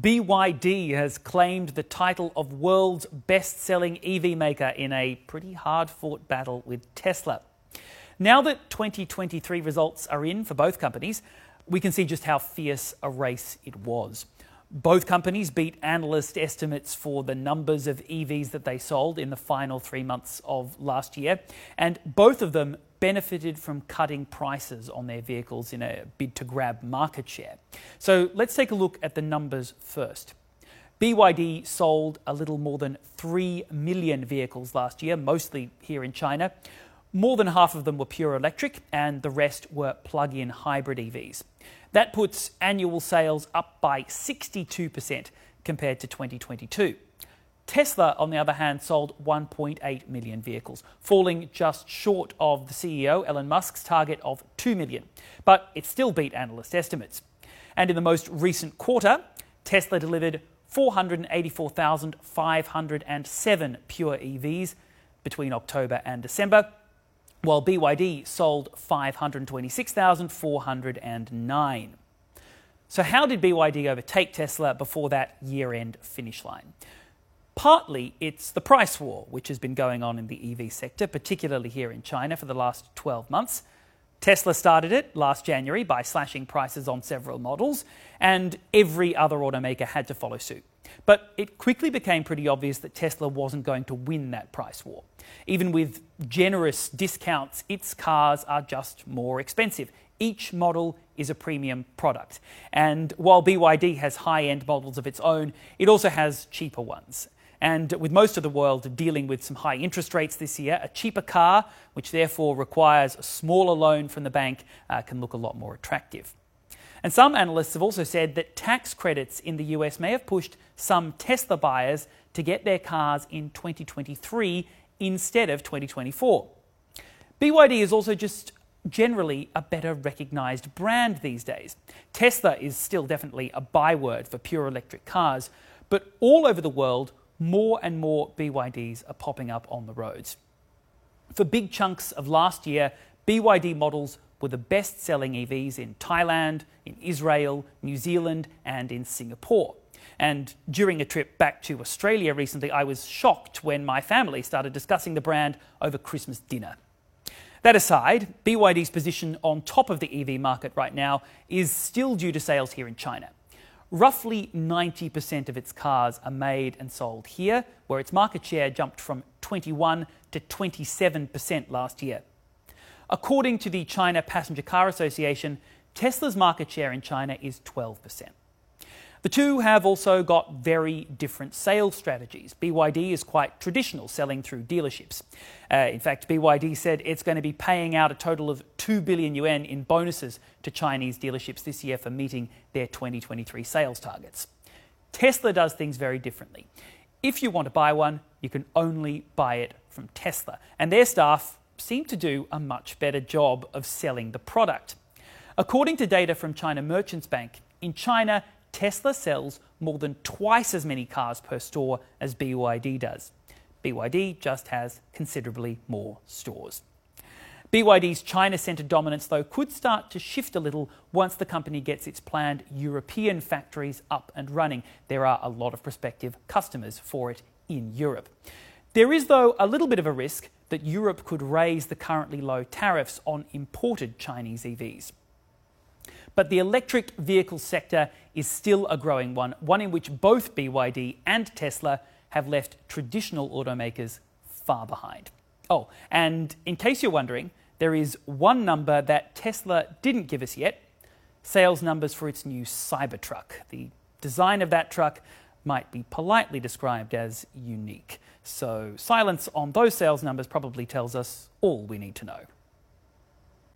BYD has claimed the title of world's best selling EV maker in a pretty hard fought battle with Tesla. Now that 2023 results are in for both companies, we can see just how fierce a race it was. Both companies beat analyst estimates for the numbers of EVs that they sold in the final three months of last year, and both of them benefited from cutting prices on their vehicles in a bid to grab market share. So let's take a look at the numbers first. BYD sold a little more than 3 million vehicles last year, mostly here in China. More than half of them were pure electric, and the rest were plug in hybrid EVs. That puts annual sales up by 62% compared to 2022. Tesla, on the other hand, sold 1.8 million vehicles, falling just short of the CEO, Elon Musk's target of 2 million. But it still beat analyst estimates. And in the most recent quarter, Tesla delivered 484,507 pure EVs between October and December, while BYD sold 526,409. So, how did BYD overtake Tesla before that year end finish line? Partly it's the price war, which has been going on in the EV sector, particularly here in China for the last 12 months. Tesla started it last January by slashing prices on several models, and every other automaker had to follow suit. But it quickly became pretty obvious that Tesla wasn't going to win that price war. Even with generous discounts, its cars are just more expensive. Each model is a premium product. And while BYD has high end models of its own, it also has cheaper ones. And with most of the world dealing with some high interest rates this year, a cheaper car, which therefore requires a smaller loan from the bank, uh, can look a lot more attractive. And some analysts have also said that tax credits in the US may have pushed some Tesla buyers to get their cars in 2023 instead of 2024. BYD is also just generally a better recognized brand these days. Tesla is still definitely a byword for pure electric cars, but all over the world, more and more BYDs are popping up on the roads. For big chunks of last year, BYD models were the best selling EVs in Thailand, in Israel, New Zealand, and in Singapore. And during a trip back to Australia recently, I was shocked when my family started discussing the brand over Christmas dinner. That aside, BYD's position on top of the EV market right now is still due to sales here in China. Roughly 90% of its cars are made and sold here, where its market share jumped from 21 to 27% last year. According to the China Passenger Car Association, Tesla's market share in China is 12%. The two have also got very different sales strategies. BYD is quite traditional, selling through dealerships. Uh, in fact, BYD said it's going to be paying out a total of 2 billion yuan in bonuses to Chinese dealerships this year for meeting their 2023 sales targets. Tesla does things very differently. If you want to buy one, you can only buy it from Tesla, and their staff seem to do a much better job of selling the product. According to data from China Merchants Bank, in China, Tesla sells more than twice as many cars per store as BYD does. BYD just has considerably more stores. BYD's China centred dominance, though, could start to shift a little once the company gets its planned European factories up and running. There are a lot of prospective customers for it in Europe. There is, though, a little bit of a risk that Europe could raise the currently low tariffs on imported Chinese EVs. But the electric vehicle sector is still a growing one, one in which both BYD and Tesla have left traditional automakers far behind. Oh, and in case you're wondering, there is one number that Tesla didn't give us yet sales numbers for its new Cybertruck. The design of that truck might be politely described as unique. So, silence on those sales numbers probably tells us all we need to know.